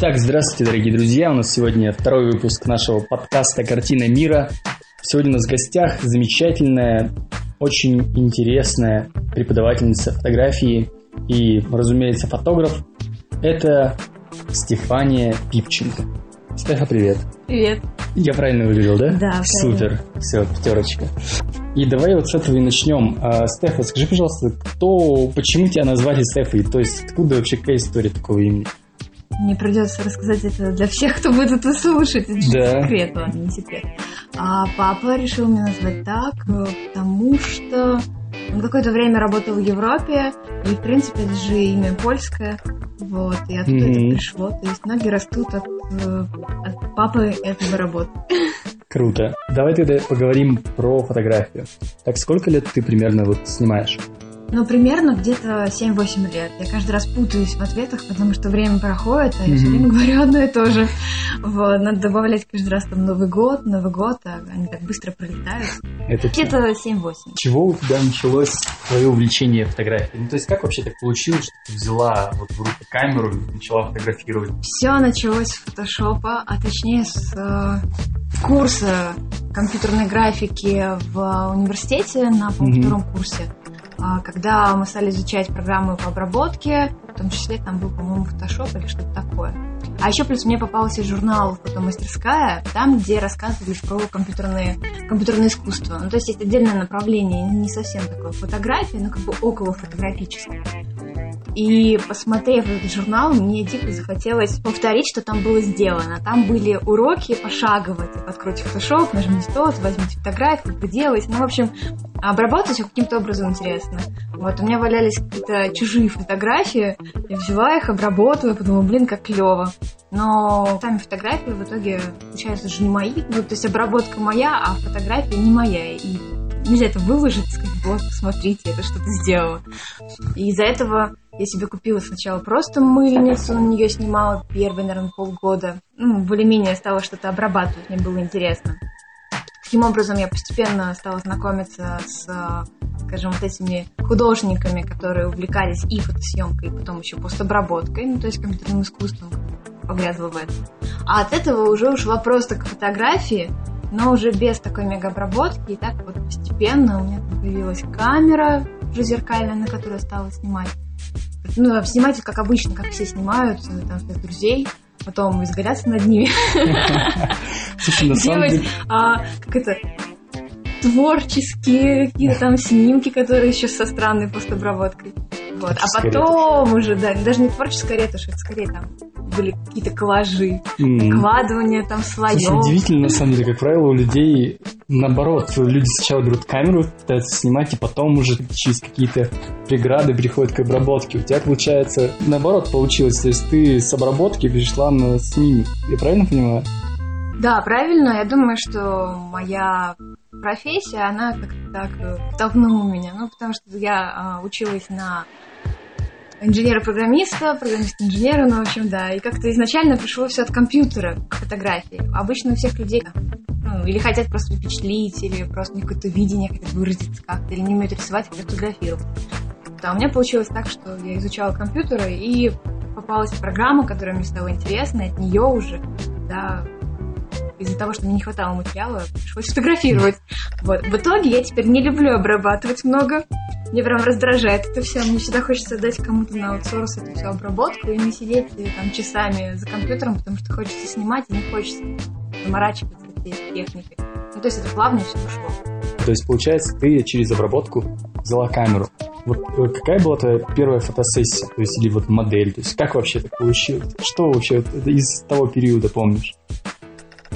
Так, здравствуйте, дорогие друзья. У нас сегодня второй выпуск нашего подкаста «Картина мира». Сегодня у нас в гостях замечательная, очень интересная преподавательница фотографии и, разумеется, фотограф. Это Стефания Пипченко. Стефа, привет. Привет. Я правильно выглядел, да? Да, правильно. Супер. Все, пятерочка. И давай вот с этого и начнем. А, Стефа, скажи, пожалуйста, кто, почему тебя назвали Стефой? То есть, откуда вообще какая история такого имени? Мне придется рассказать это для всех, кто будет это слушать. Это Да. секрет, ладно, не секрет. А папа решил меня назвать так, э, потому что он какое-то время работал в Европе, и, в принципе, это же имя польское. Вот, и оттуда Мгм. это пришло. То есть ноги растут от, э, от папы этого работы. Круто. Давай тогда поговорим про фотографию. Так, сколько лет ты примерно вот снимаешь? Ну, примерно где-то 7-8 лет. Я каждый раз путаюсь в ответах, потому что время проходит, а я все Мгм. время говорю одно и то же. Вот, надо добавлять каждый раз там Новый год, Новый год, а они так быстро пролетают. Это Где-то 7-8. с чего у тебя началось твое увлечение фотографией? Ну, то есть, как вообще так получилось, что ты взяла вот в руки камеру и начала фотографировать? Все началось с фотошопа, а точнее с э, курса компьютерной графики в университете на втором курсе. А, Когда мы стали изучать программы по обработке, в том числе там был, по-моему, фотошоп или что-то такое. А еще плюс мне попался журнал «Фотомастерская», там, где рассказывали про компьютерные, компьютерное искусство. Ну, то есть есть отдельное направление, не совсем такое фотография, но как бы около фотографическое. И посмотрев этот журнал, мне дико захотелось повторить, что там было сделано. Там были уроки пошагово, типа откройте фотошоп, нажмите тот, возьмите фотографию, поделайте. Ну, в общем, обработать их каким-то образом интересно. Вот, у меня валялись какие-то чужие фотографии, я взяла их, обработала, подумала, блин, как клево. Но сами фотографии в итоге, получается, же не мои. Ну, то есть обработка моя, а фотография не моя. И нельзя это выложить, сказать, вот, посмотрите, это что-то сделала. И из-за этого я себе купила сначала просто мыльницу, на нее снимала первые, наверное, полгода. Ну, более-менее стала что-то обрабатывать, мне было интересно. Таким образом, я постепенно стала знакомиться с, э, скажем, вот этими художниками, которые увлекались и фотосъемкой, и потом еще постобработкой, ну, то есть компьютерным искусством, погрязла в этом. А от этого уже ушла просто к фотографии, но уже без такой мегаобработки, и так вот постепенно у меня появилась камера уже зеркальная, на которой я стала снимать. Ну, снимать, как обычно, как все снимают, э, там, своих друзей, потом изгаляться над ними, делать, а, как это, творческие какие-то там снимки, которые еще со странной постобработкой. Вот. А потом уже, да, даже не творческая ретушь, это скорее там были какие-то коллажи, складывание там Слушай, слоев. удивительно, на самом деле, как правило, у людей наоборот, люди сначала берут камеру, пытаются снимать, и потом уже через какие-то преграды приходят к обработке. У тебя, получается, наоборот получилось, то есть ты с обработки перешла на снимок. Я правильно понимаю? Да, правильно. Я думаю, что моя профессия, она как-то так э, толкнула меня. Ну, потому что я а, училась на инженера-программиста, программист-инженера, ну, в общем, да. И как-то изначально пришло все от компьютера к фотографии. Обычно у всех людей ну, или хотят просто впечатлить, или просто у какое-то видение, хотят выразиться как-то, или не умеют рисовать, хотят фотографировать. Да, у меня получилось так, что я изучала компьютеры, и попалась программа, которая мне стала интересна, от нее уже, да, из-за того, что мне не хватало материала, пришлось фотографировать. Вот. В итоге я теперь не люблю обрабатывать много. Мне прям раздражает это все. Мне всегда хочется дать кому-то на аутсорс эту всю обработку и не сидеть э, там часами за компьютером, потому что хочется снимать и не хочется заморачиваться этой техникой. Ну, то есть это плавно все пошло. То есть, получается, ты через обработку взяла камеру. Вот э, какая была твоя первая фотосессия? То есть, или вот модель? То есть, как вообще так получилось? Что вообще из того периода помнишь?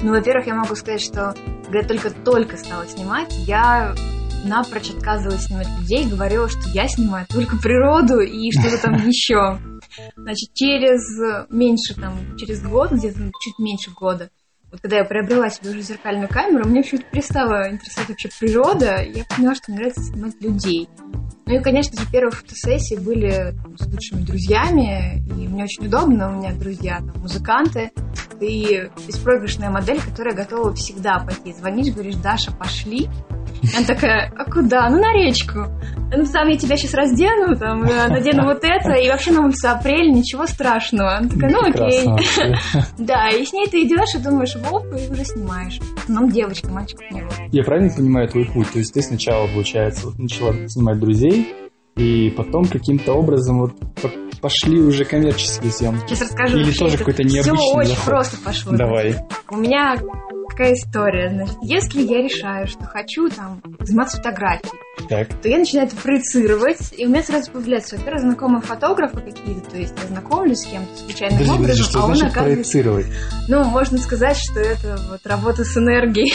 Ну, во-первых, я могу сказать, что когда я только-только стала снимать, я напрочь отказывалась снимать людей, говорила, что я снимаю только природу и что-то там еще. Значит, через меньше, там, через год, где-то чуть меньше года, вот когда я приобрела себе уже зеркальную камеру, мне почему-то перестала интересовать вообще природа, я поняла, что мне нравится снимать людей. Ну и, конечно же, первые фотосессии были с лучшими друзьями, и мне очень удобно, у меня друзья там, музыканты, ты беспроигрышная модель, которая готова всегда пойти. Звонишь, говоришь, Даша, пошли. Она такая, а куда? Ну, на речку. ну там я тебя сейчас раздену, там, э, надену вот это, и вообще на улице апрель, ничего страшного. Она такая, ну окей. Да, и с ней ты идешь и думаешь, воп, и уже снимаешь. Нам девочка, мальчиков не было. Я правильно понимаю твой путь? То есть ты сначала, получается, начала снимать друзей, и потом каким-то образом вот пошли уже коммерческие съемки. Сейчас расскажу. Или тоже какой-то необычный Все очень заход. просто пошло. Давай. У меня какая история. Значит, если я решаю, что хочу там заниматься фотографией, так. то я начинаю это проецировать, и у меня сразу появляются, во-первых, знакомые фотографы какие-то, то есть я знакомлюсь с кем-то случайным Подожди, образом, подожди, что а он значит оказывается... проецировать? Ну, можно сказать, что это вот работа с энергией.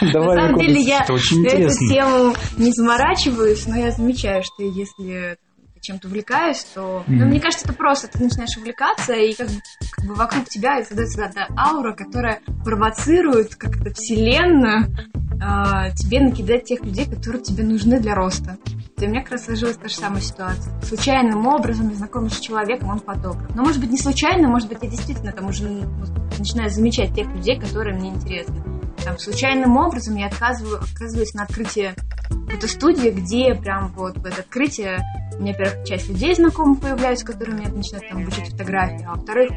Давай, На самом деле я эту тему не заморачиваюсь, но я замечаю, что если чем-то увлекаюсь, то... Ну, Мгм. мне кажется, это просто. Ты начинаешь увлекаться, и как бы, как бы вокруг тебя создается эта аура, которая провоцирует как-то вселенную а, тебе накидать тех людей, которые тебе нужны для роста. И у меня как раз сложилась та же самая ситуация. Случайным образом я знакомлюсь с человеком, он фотограф. Но может быть не случайно, может быть я действительно там уже ну, начинаю замечать тех людей, которые мне интересны. Там, случайным образом я отказываю, оказываюсь на открытии фотостудии, где прям вот в это открытие у меня, во-первых, часть людей знакомых появляются, которые меня начинают там обучать фотографии, а во-вторых,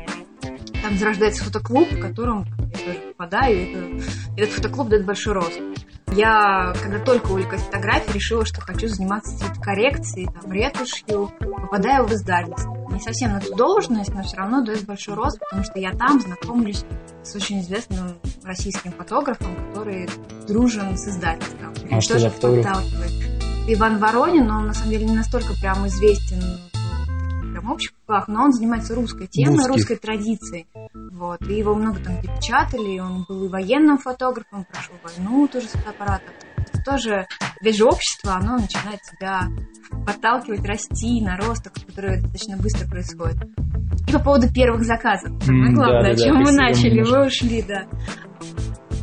там зарождается фотоклуб, в котором я тоже попадаю, и это- этот фотоклуб дает большой рост. Я, когда только увлеклась фотографией, решила, что хочу заниматься цветокоррекцией, там, ретушью, попадаю в издательство. Не совсем на ту должность, но все равно дает большой рост, потому что я там знакомлюсь с очень известным российским фотографом, который дружен с издательством. А И что за фотограф? Иван Воронин, он на самом деле не настолько прям известен общих кругах, но он занимается русской темой, Русских. русской традицией. Вот. И его много там где печатали, и он был и военным фотографом, прошел войну тоже с фотоаппаратом. Тоже, опять же, общество, оно начинает тебя подталкивать, расти на рост, который достаточно быстро происходит. И по поводу первых заказов. Самое главное, да-да-да, о чем мы спасибо начали, вы ушли, да.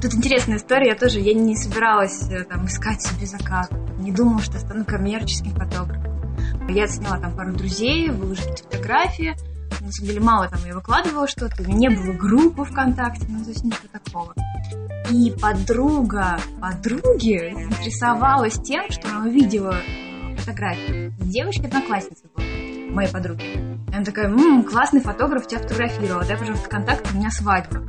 Тут интересная история, я тоже, я не собиралась э, там искать себе заказ, не думала, что стану коммерческим фотографом. Я сняла там пару друзей, выложила фотографии, на самом деле мало там я выкладывала что-то, не было группы ВКонтакте, ну то есть ничего такого. И подруга подруги заинтересовалась тем, что она увидела э, фотографии. Девочка одноклассница была, моей подруги. И она такая, «М, классный фотограф тебя фотографировал, дай, пожалуйста, контакт, у меня свадьба.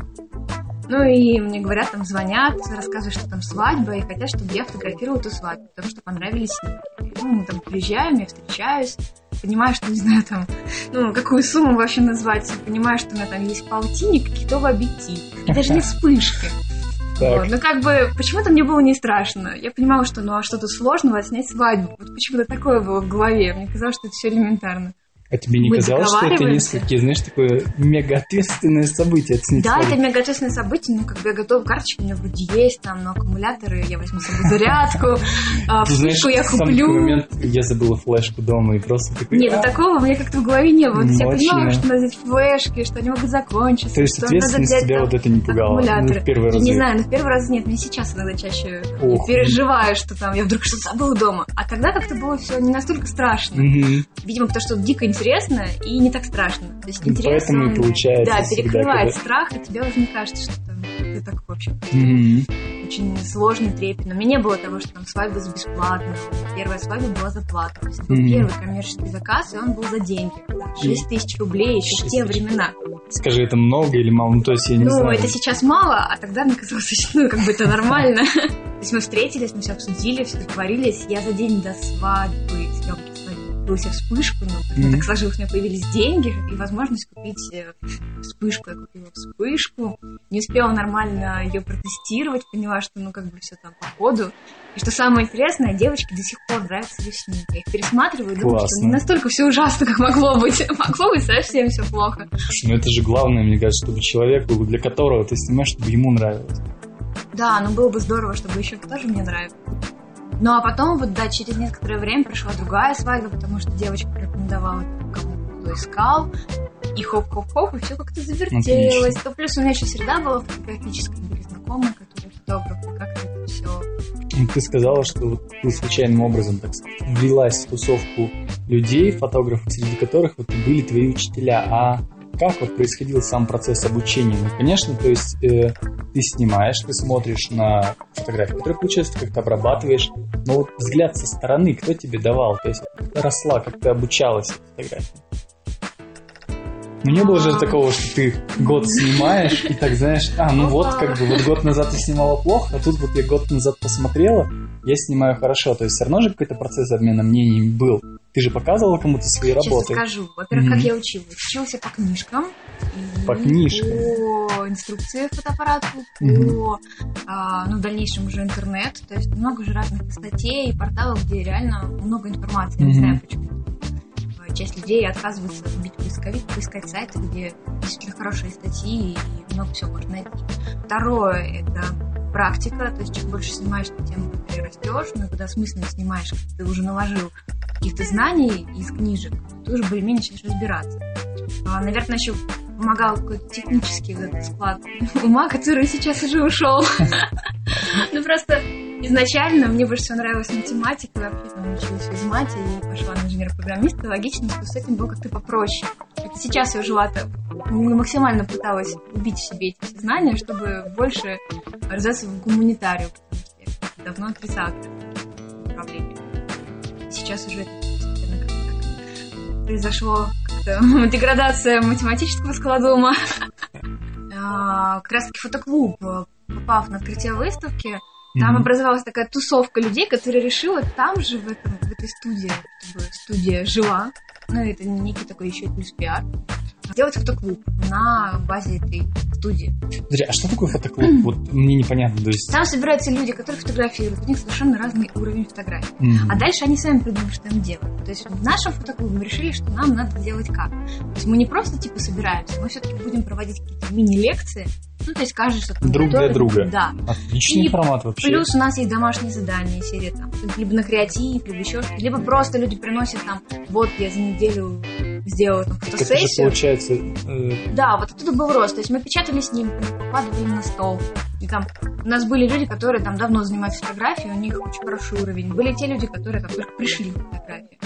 Ну и мне говорят, там звонят, рассказывают, что там свадьба, и хотят, чтобы я фотографировала эту свадьбу, потому что понравились снимки. Ну, мы там приезжаем, я встречаюсь, понимаю, что, не знаю, там, ну, какую сумму вообще назвать, понимаю, что у меня там есть полтинник, китовый объектив, и даже не вспышки. Так. Вот, ну, как бы, почему-то мне было не страшно. Я понимала, что, ну, а что-то сложного отснять свадьбу. Вот почему-то такое было в голове. Мне казалось, что это все элементарно. А тебе не Мы казалось, что это несколько, знаешь, такое мега ответственное событие оценить Да, это мега ответственное событие, ну, как бы я готова, карточки у меня вроде есть, там, но аккумуляторы я возьму с собой зарядку, а, знаешь, вспышку я куплю. момент, я забыла флешку дома и просто такой... Нет, ну «А». такого у меня как-то в голове не было. Я понимала, что надо взять флешки, что они могут закончиться. То есть ответственность тебя вот это не пугало? Ну, в первый раз. не знаю, но в первый раз нет, мне сейчас иногда чаще переживаю, что там я вдруг что-то забыла дома. А тогда как-то было все не настолько страшно. Видимо, потому что дико интересно и не так страшно. То есть интерес, поэтому и получается да, перекрывает когда- страх, и тебе уже не кажется, что там ты так вообще Мгм. очень сложно, трепетно. У меня не было того, что там свадьба за бесплатно. Первая свадьба была за плату. То есть это был Мгм. первый коммерческий заказ, и он был за деньги. 6 тысяч рублей еще в 6 те тысяч. времена. Скажи, это много или мало? Ну, то есть я не ну, знаю. это сейчас мало, а тогда мне казалось, что ну, как бы это нормально. То есть мы встретились, мы все обсудили, все договорились. Я за день до свадьбы съемки свадьбы купила себе вспышку, ну, Мгм. так сложилось, у меня появились деньги и возможность купить э, вспышку. Я купила вспышку, не успела нормально ее протестировать, поняла, что, ну, как бы все там по ходу. И что самое интересное, девочке до сих пор нравятся ее снимки. Я их пересматриваю и думаю, что не настолько все ужасно, как могло быть. Могло быть совсем все плохо. Слушай, ну это же главное, мне кажется, чтобы человеку, для которого ты снимаешь, чтобы ему нравилось. Да, ну было бы здорово, чтобы еще тоже мне нравилось. Ну а потом, вот да, через некоторое время пришла другая свадьба, потому что девочка порекомендовала кому кто искал. И хоп-хоп-хоп, и все как-то завертелось. То плюс у меня еще среда была фотографическая, были знакомые, которые фотографы, как-то это все. Ну, Ты сказала, что вот ты случайным образом, так ввелась в тусовку людей, фотографов, среди которых вот были твои учителя. А как вот происходил сам процесс обучения? Ну, конечно, то есть э, ты снимаешь, ты смотришь на фотографии, которые получаются, ты как-то обрабатываешь, но вот взгляд со стороны, кто тебе давал? То есть росла, как ты обучалась фотографии? Ну, не было же такого, что ты год снимаешь, и так, знаешь, а, ну вот, как бы, вот год назад ты снимала плохо, а тут вот я год назад посмотрела, я снимаю хорошо. То есть все равно же какой-то процесс обмена мнений был. Ты же показывала кому-то свои Сейчас работы. скажу. Во-первых, mm-hmm. как я училась. Учился по книжкам. По книжкам? По инструкции фотоаппарату, mm-hmm. по, а, ну, в дальнейшем уже интернет. То есть много же разных статей и порталов, где реально много информации. Mm-hmm. Не знаю почему часть людей отказывается бить поисковик, поискать сайты, где действительно хорошие статьи и много всего можно найти. Второе – это практика, то есть чем больше снимаешь, тем ты растешь, но когда смысленно снимаешь, ты уже наложил каких-то знаний из книжек, ты уже более-менее начинаешь разбираться. А, наверное, еще помогал какой-то технический склад ума, который сейчас уже ушел. Ну просто изначально мне больше всего нравилась математика, вообще там училась в мате и пошла на инженер-программиста. Логично, что с этим было как-то попроще. Сейчас я жила-то максимально пыталась убить в себе эти знания, чтобы больше развиваться в гуманитарию, я давно отрицала это направление. Сейчас уже это произошло как-то деградация математического склада ума. А, как раз таки фотоклуб, попав на открытие выставки, там mm-hmm. образовалась такая тусовка людей, которые решила там же, в, этом, в этой студии, чтобы студия жила, ну, это некий такой еще плюс пиар, сделать фотоклуб на базе этой студии. Подожди, а что такое фотоклуб? вот мне непонятно. То есть... Там собираются люди, которые фотографируют, у них совершенно разный уровень фотографий. Mm-hmm. А дальше они сами придумают, что им делать. То есть в нашем фотоклубе мы решили, что нам надо делать как. То есть мы не просто типа собираемся, мы все-таки будем проводить какие-то мини-лекции, ну, то есть каждый что-то Друг готовит. для друга. Да. Отличный и формат вообще. Плюс у нас есть домашние задания, серия там, либо на креатив, либо еще что-то, либо просто люди приносят там, вот я за неделю сделала там фотосессию. Это получается... Э... Да, вот оттуда был рост. То есть мы печатали снимки, покладывали на стол. И там у нас были люди, которые там давно занимаются фотографией, у них очень хороший уровень. Были те люди, которые там только пришли в фотографию.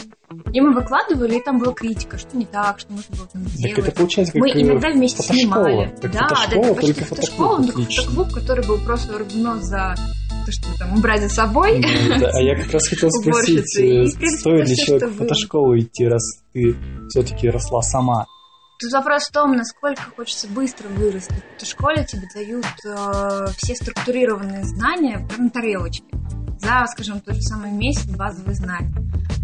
И мы выкладывали, и там была критика, что не так, что нужно было там сделать. Так это получается как Мы иногда вместе фотошкола. снимали. Как да, фотошкола, да, это только фотошкола, но фотоклуб, который был просто рождено за то, что там брать за собой. Ну, да, а я как раз хотел спросить, и, принципе, стоит ли человек в фотошколу идти, раз ты все-таки росла сама? Тут вопрос в том, насколько хочется быстро вырасти. В школе тебе дают э, все структурированные знания прямо на тарелочке за, скажем, тот же самый месяц базовые знания.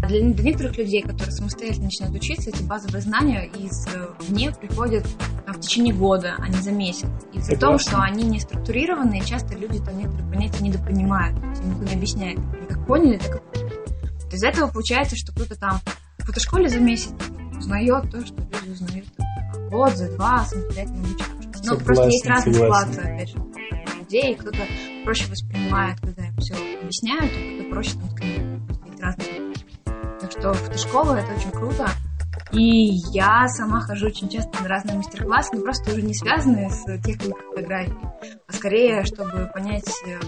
А для, для некоторых людей, которые самостоятельно начинают учиться, эти базовые знания извне приходят а, в течение года, а не за месяц. Из-за того, что они не структурированные, часто люди там некоторые понятия недопонимают. Им никто не объясняет. Как поняли, так и поняли. Из-за этого получается, что кто-то там в фотошколе за месяц узнает то, что люди узнают год, за два, самостоятельно обучавшись. Ну, просто есть разные ситуации, опять же, людей. Кто-то проще воспринимает, когда им все объясняют, а кто-то проще там с Есть разные Так что фотошкола — это очень круто. И я сама хожу очень часто на разные мастер-классы, но просто уже не связанные с техникой фотографии, а скорее, чтобы понять э,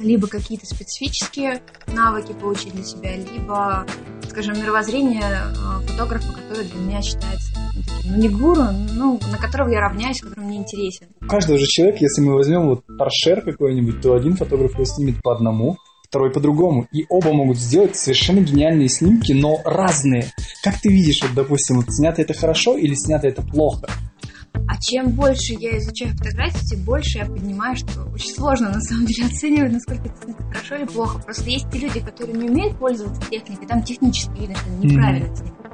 либо какие-то специфические навыки получить для себя, либо, скажем, мировоззрение э, фотографа, который для меня считается ну, таким, ну, не гуру, ну, на которого я равняюсь, который мне интересен. У каждого же человека, если мы возьмем вот торшер какой-нибудь, то один фотограф его снимет по одному, второй по-другому. И оба могут сделать совершенно гениальные снимки, но разные. Как ты видишь, вот, допустим, вот снято это хорошо или снято это плохо? А чем больше я изучаю фотографии, тем больше я понимаю, что очень сложно на самом деле оценивать, насколько это хорошо или плохо. Просто есть те люди, которые не умеют пользоваться техникой, там технически видно, что неправильно mm-hmm.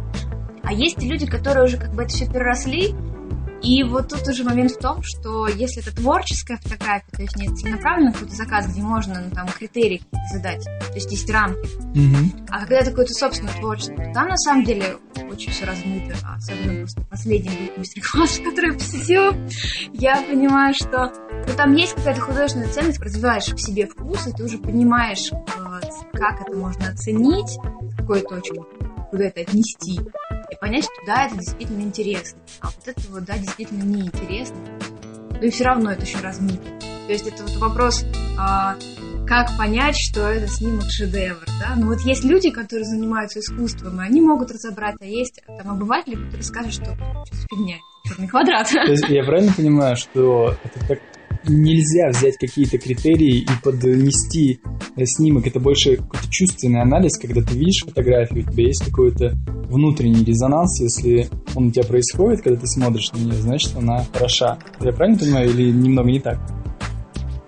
А есть люди, которые уже как бы это все переросли, и вот тут уже момент в том, что если это творческая фотография, то есть не целенаправленный какой-то заказ, где можно ну, там критерии задать, то есть есть рамки. Mm-hmm. А когда это какое-то собственное творчество, то там на самом деле очень все размыто, а особенно после последнего мастер-класс, который я посетила, я понимаю, что ну, там есть какая-то художественная ценность, развиваешь в себе вкус, и ты уже понимаешь, э, как это можно оценить, с какой точки, куда это отнести понять, что да, это действительно интересно, а вот это вот, да, действительно неинтересно. Но и все равно это еще размыто. То есть это вот вопрос, а, как понять, что это снимок шедевр, да? Ну вот есть люди, которые занимаются искусством, и они могут разобрать, а есть там обыватели, которые скажут, что фигня, черный квадрат. То есть я правильно понимаю, что это так нельзя взять какие-то критерии и поднести снимок. Это больше какой-то чувственный анализ, когда ты видишь фотографию, у тебя есть какой-то внутренний резонанс, если он у тебя происходит, когда ты смотришь на нее, значит, она хороша. Я правильно понимаю или немного не так?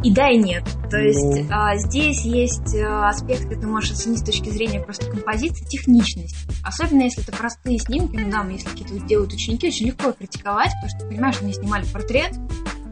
И да, и нет. То есть ну... а, здесь есть а, аспект, который ты можешь оценить с точки зрения просто композиции, техничность. Особенно если это простые снимки, ну да, если какие-то делают ученики, очень легко критиковать, потому что понимаешь, что они снимали портрет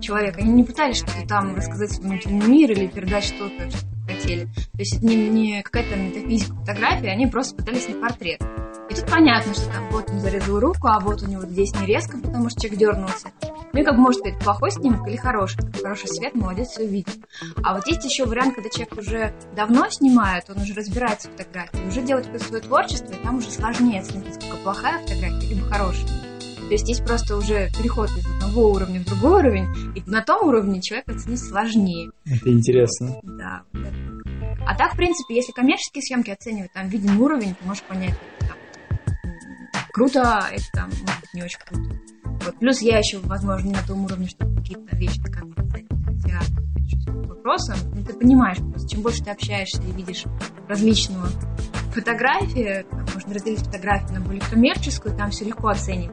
человека, они не пытались что-то там рассказать внутренний мир или передать что-то, что хотели. То есть это не, не какая-то метафизика фотографии, они просто пытались снять портрет. И тут понятно, что там вот он зарезал руку, а вот у него здесь не резко, потому что человек дернулся. Ну и как может быть плохой снимок или хороший. Хороший свет, молодец, все видит. А вот есть еще вариант, когда человек уже давно снимает, он уже разбирается в фотографии, уже делает какое-то свое творчество, и там уже сложнее оценить, сколько плохая фотография, либо хорошая. То есть здесь просто уже переход из одного уровня в другой уровень, и на том уровне человек оценить сложнее. Это интересно. Да. А так, в принципе, если коммерческие съемки оценивать, там виден уровень, ты можешь понять, там, круто, это там, может быть, не очень круто. Вот. Плюс я еще, возможно, не на том уровне, чтобы какие-то вещи как оценить. Хотя, вопросом, ну, ты понимаешь просто, чем больше ты общаешься и видишь различного фотографии, там, можно разделить фотографию на более коммерческую, там все легко оценить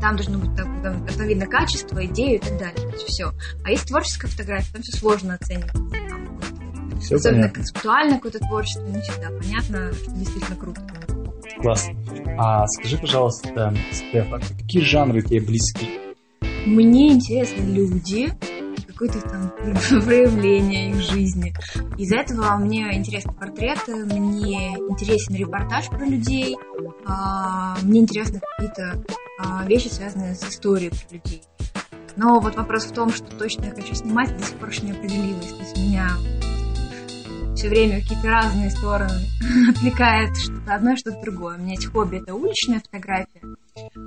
там должно быть там, там, это видно качество, идею и так далее. То есть все. А есть творческая фотография, там все сложно оценивать. Там, все особенно понятно. концептуально какое-то творчество, не всегда понятно, что действительно круто. Класс. А скажи, пожалуйста, Стеф, а какие жанры тебе близки? Мне интересны люди, какое-то там проявление их жизни. Из-за этого мне интересны портреты, мне интересен репортаж про людей, а, мне интересны какие-то вещи, связанные с историей людей. Но вот вопрос в том, что точно я хочу снимать, до сих пор еще не определилась. То есть меня все время какие-то разные стороны отвлекает что-то одно, что-то другое. У меня есть хобби, это уличная фотография,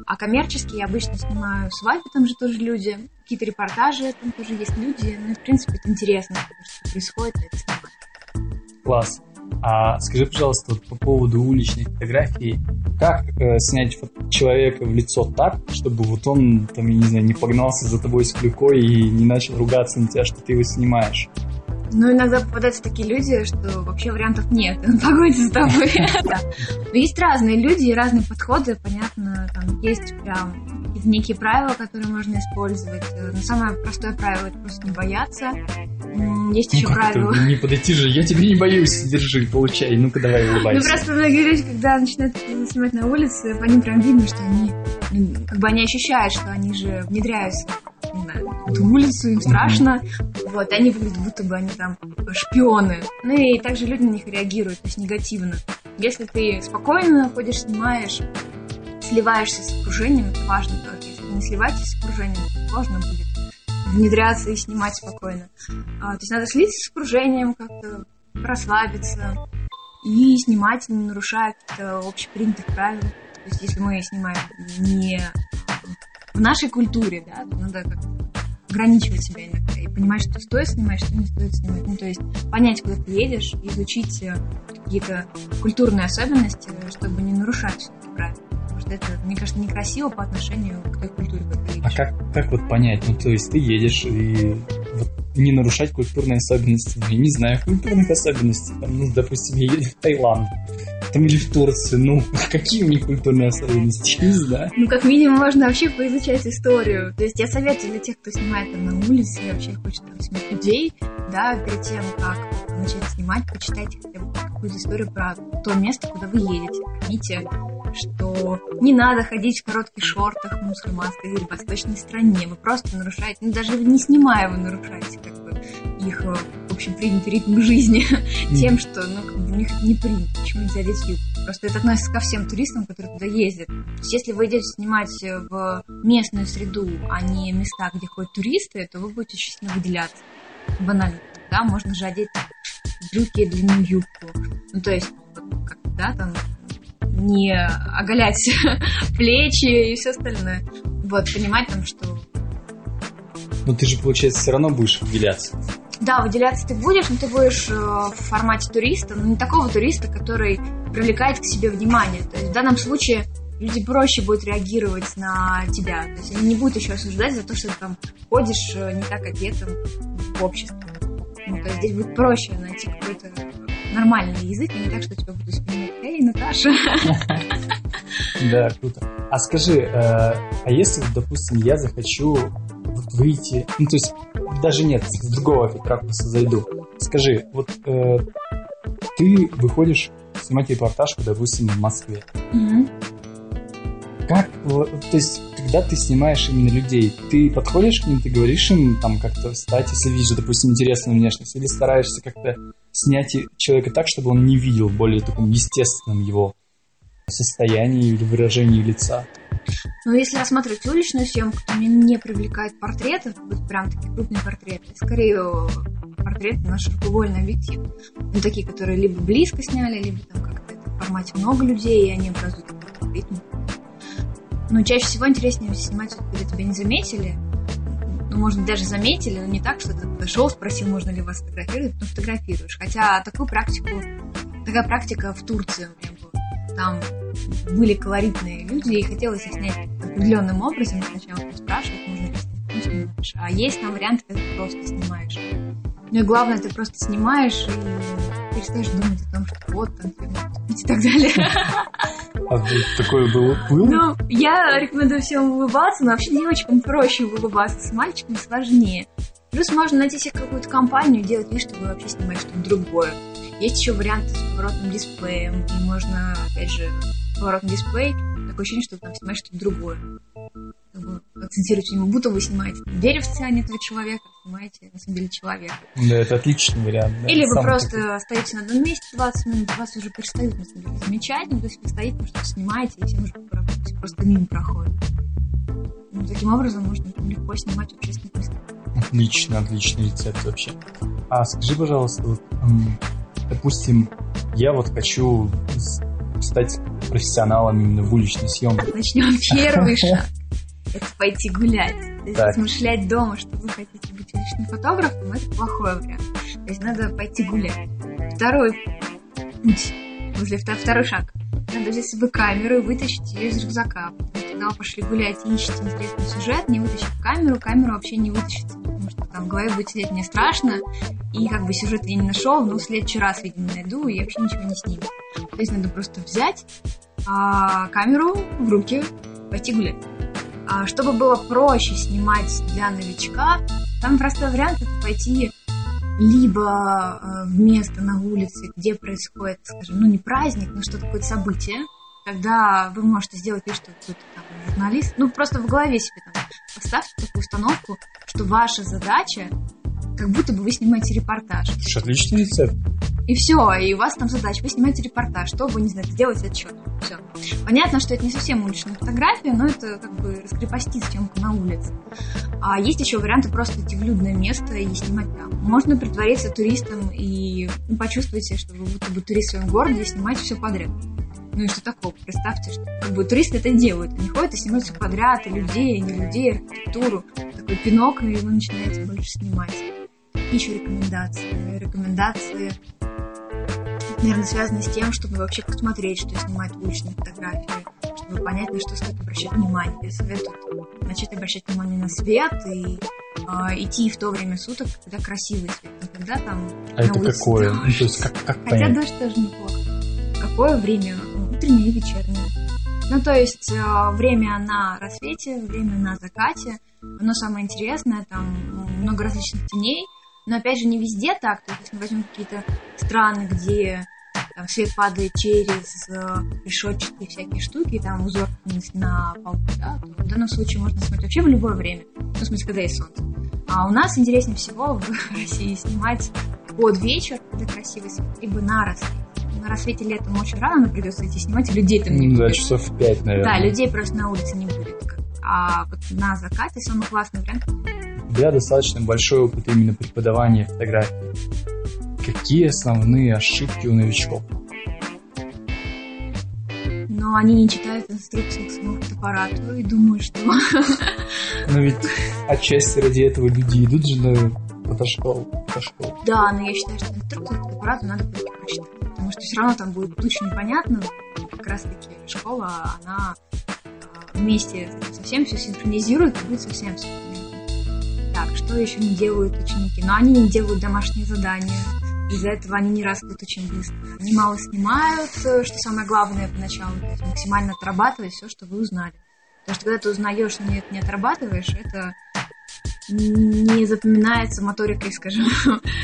а коммерчески я обычно снимаю свадьбы, там же тоже люди, какие-то репортажи, там тоже есть люди. Ну, в принципе, это интересно, что происходит, это снимать. Класс. А скажи, пожалуйста, вот по поводу уличной фотографии, как э, снять человека в лицо так, чтобы вот он, там, я не знаю, не погнался за тобой с клюкой и не начал ругаться на тебя, что ты его снимаешь? Ну, иногда попадаются такие люди, что вообще вариантов нет, он погонится с тобой. Есть разные люди и разные подходы, понятно, там есть прям некие правила, которые можно использовать. Э, но самое простое правило это просто не бояться. Есть ну, еще правила. Не подойти же, я тебя не боюсь, держи, получай, ну-ка давай улыбайся. Ну просто многие люди, когда начинают снимать на улице, по ним прям видно, что они, как бы они ощущают, что они же внедряются не знаю, эту улицу, им страшно. Mm-hmm. Вот, они выглядят, будто бы они там шпионы. Ну и также люди на них реагируют, то есть негативно. Если ты спокойно ходишь, снимаешь, сливаешься с окружением, это важно тоже. Если не сливаетесь с окружением, то сложно будет внедряться и снимать спокойно. А, то есть надо слиться с окружением, как-то расслабиться и снимать, не нарушая каких-то общепринятых правил. То есть если мы снимаем не в нашей культуре, да, то надо как ограничивать себя иногда и понимать, что стоит снимать, что не стоит снимать. Ну, то есть понять, куда ты едешь, изучить э, какие-то культурные особенности, чтобы не нарушать правила что это, мне кажется, некрасиво по отношению к той культуре, как ты едешь. А как, как вот понять? Ну, то есть ты едешь и вот не нарушать культурные особенности. Ну, я не знаю культурных особенностей. Там, ну, допустим, я еду в Таиланд. Там или в Турцию. Ну, какие у них культурные особенности? Не знаю. Ну, как минимум, можно вообще поизучать историю. То есть я советую для тех, кто снимает там на улице и вообще хочет там снять людей, да, перед тем, как начать снимать, почитайте хотя бы какую-то историю про то место, куда вы едете. Поймите, что не надо ходить в коротких шортах в мусульманской или восточной стране. Вы просто нарушаете, ну даже не снимая, вы нарушаете как бы их, э, в общем, принятый ритм жизни тем, что ну, как бы у них не принято. Почему нельзя одеть юбку? Просто это относится ко всем туристам, которые туда ездят. То есть, если вы идете снимать в местную среду, а не места, где ходят туристы, то вы будете очень сильно выделяться. Банально. Да, можно же одеть брюки, длинную юбку. Ну, то есть, вот, как, да, там не оголять плечи и все остальное. Вот, понимать там, что... Ну ты же, получается, все равно будешь выделяться. да, выделяться ты будешь, но ты будешь э, в формате туриста, но не такого туриста, который привлекает к себе внимание. То есть в данном случае люди проще будут реагировать на тебя. То есть они не будут еще осуждать за то, что ты там ходишь э, не так одетым в обществе. Ну, то есть здесь будет проще найти какой-то нормальный язык, а не так, что тебя будут вспоминать. Эй, Наташа! Да, круто. А скажи, э, а если, допустим, я захочу выйти, ну, то есть даже нет, с другого ракурса зайду. Скажи, вот э, ты выходишь снимать репортаж, допустим, в Москве. Как, то есть, когда ты снимаешь именно людей, ты подходишь к ним, ты говоришь им там как-то встать, если видишь, допустим, интересную внешность, или стараешься как-то снять и- человека так, чтобы он не видел более таком естественном его состоянии или выражении лица. Но если рассматривать уличную съемку, то меня не привлекает портреты, вот прям такие крупные портреты. Скорее э, портреты на широкоугольный объектив. Ну, такие, которые либо близко сняли, либо там как-то в формате много людей, и они образуют какой-то ритм. Но чаще всего интереснее снимать, когда тебя не заметили. Ну, может, даже заметили, но не так, что ты подошел, спросил, можно ли вас фотографировать, но фотографируешь. Хотя такую практику, такая практика в Турции у меня была. Там были колоритные люди, и хотелось их снять определенным образом. Сначала спрашивать, можно ли снять, ну. А есть там варианты, когда ты просто снимаешь. Ну и главное, ты просто снимаешь и перестаешь думать о том, что вот там и так далее. А такое было? было? Ну, я рекомендую всем улыбаться, но вообще девочкам проще улыбаться, с мальчиками сложнее. Плюс можно найти себе какую-то компанию, делать вид, что вы вообще снимаете что-то другое. Есть еще варианты с поворотным дисплеем, и можно, опять же, поворотный дисплей, такое ощущение, что вы там снимаете что-то другое. Как бы внимание, будто вы снимаете деревце, а не этого человека, снимаете, на самом деле, человека. Да, это отличный вариант. да. Или вы просто такой. стоите на одном месте 20 минут, вас уже перестают на самом деле замечать, ну, то есть вы стоите, потому что снимаете, и всем уже есть просто мимо проходит. Ну, таким образом можно легко снимать в общественных местах. Отлично, отличный рецепт вообще. А скажи, пожалуйста, вот, допустим, я вот хочу стать профессионалом именно в уличной съемке. Начнем первый шаг. Это пойти гулять. То есть Так. размышлять дома, что вы хотите быть уличным фотографом, это плохой вариант. То есть надо пойти гулять. Второй путь, возле втор- второй шаг. Надо взять с собой камеру и вытащить ее из рюкзака. Потому что когда вы пошли гулять и ищете интересный сюжет, не вытащив камеру, камеру вообще не вытащится. Потому что там в голове будет сидеть мне страшно, и как бы сюжет я не нашел, но в следующий раз, видимо, найду и вообще ничего не сниму. То есть надо просто взять а, камеру в руки, пойти гулять. А, чтобы было проще снимать для новичка, там простой вариант это пойти либо э, в место на улице, где происходит, скажем, ну не праздник, но что-то какое-то событие, когда вы можете сделать вид, что вы какой-то там журналист, ну просто в голове себе там поставьте такую установку, что ваша задача, как будто бы вы снимаете репортаж. Слушай, отличный рецепт. И все, и у вас там задача, вы снимаете репортаж, чтобы, не знаю, сделать отчет. Все. Понятно, что это не совсем уличная фотография, но это как бы раскрепостить съемку на улице. А есть еще варианты просто идти в людное место и снимать там. Можно притвориться туристом и ну, почувствовать себя, что вы будто бы турист в своем городе и снимать все подряд. Ну и что такого? Представьте, что как бы туристы это делают. Они ходят и снимают все подряд, и людей, и не людей, архитектуру. Такой пинок, и вы начинаете больше снимать. Еще рекомендации? Рекомендации наверное, связаны с тем, чтобы вообще посмотреть, что снимают уличные фотографии, чтобы понять, на что стоит обращать внимание. Я советую начать обращать внимание на свет и а, идти в то время суток, когда красивый свет, не когда там А на это улице какое? Ну, дождь. то есть как, как Хотя понять? дождь тоже неплохо. Какое время? Утреннее и вечернее. Ну, то есть э, время на рассвете, время на закате. Оно самое интересное, там много различных теней. Но опять же, не везде так. То есть, если мы возьмем какие-то страны, где там свет падает через э, решетчатые всякие штуки, там узор на полу, да, то в данном случае можно смотреть вообще в любое время. Ну, в смысле, когда есть солнце. А у нас интереснее всего в России снимать под вечер, когда красивый свет, либо на рассвете. На рассвете летом очень рано нам придется идти снимать, и людей там не Ну, Да, будет. часов в пять, наверное. Да, людей просто на улице не будет. А вот на закате самый классный вариант. У тебя достаточно большой опыт именно преподавания фотографии. Какие основные ошибки у новичков? Но они не читают инструкции к своему фотоаппарату и думают, что Но ведь отчасти ради этого люди идут же на фотошкол, фотошкол. Да, но я считаю, что инструкцию к фотоаппарату надо все-таки прочитать. Потому что все равно там будет очень непонятно. Как раз таки школа, она а, вместе совсем все синхронизирует и будет совсем все. Так, что еще не делают ученики? Но они не делают домашние задания. Из-за этого они не растут очень быстро. Они мало снимают, э, что самое главное поначалу. То есть максимально отрабатывать все, что вы узнали. Потому что когда ты узнаешь, но это не отрабатываешь, это не запоминается моторикой, скажем,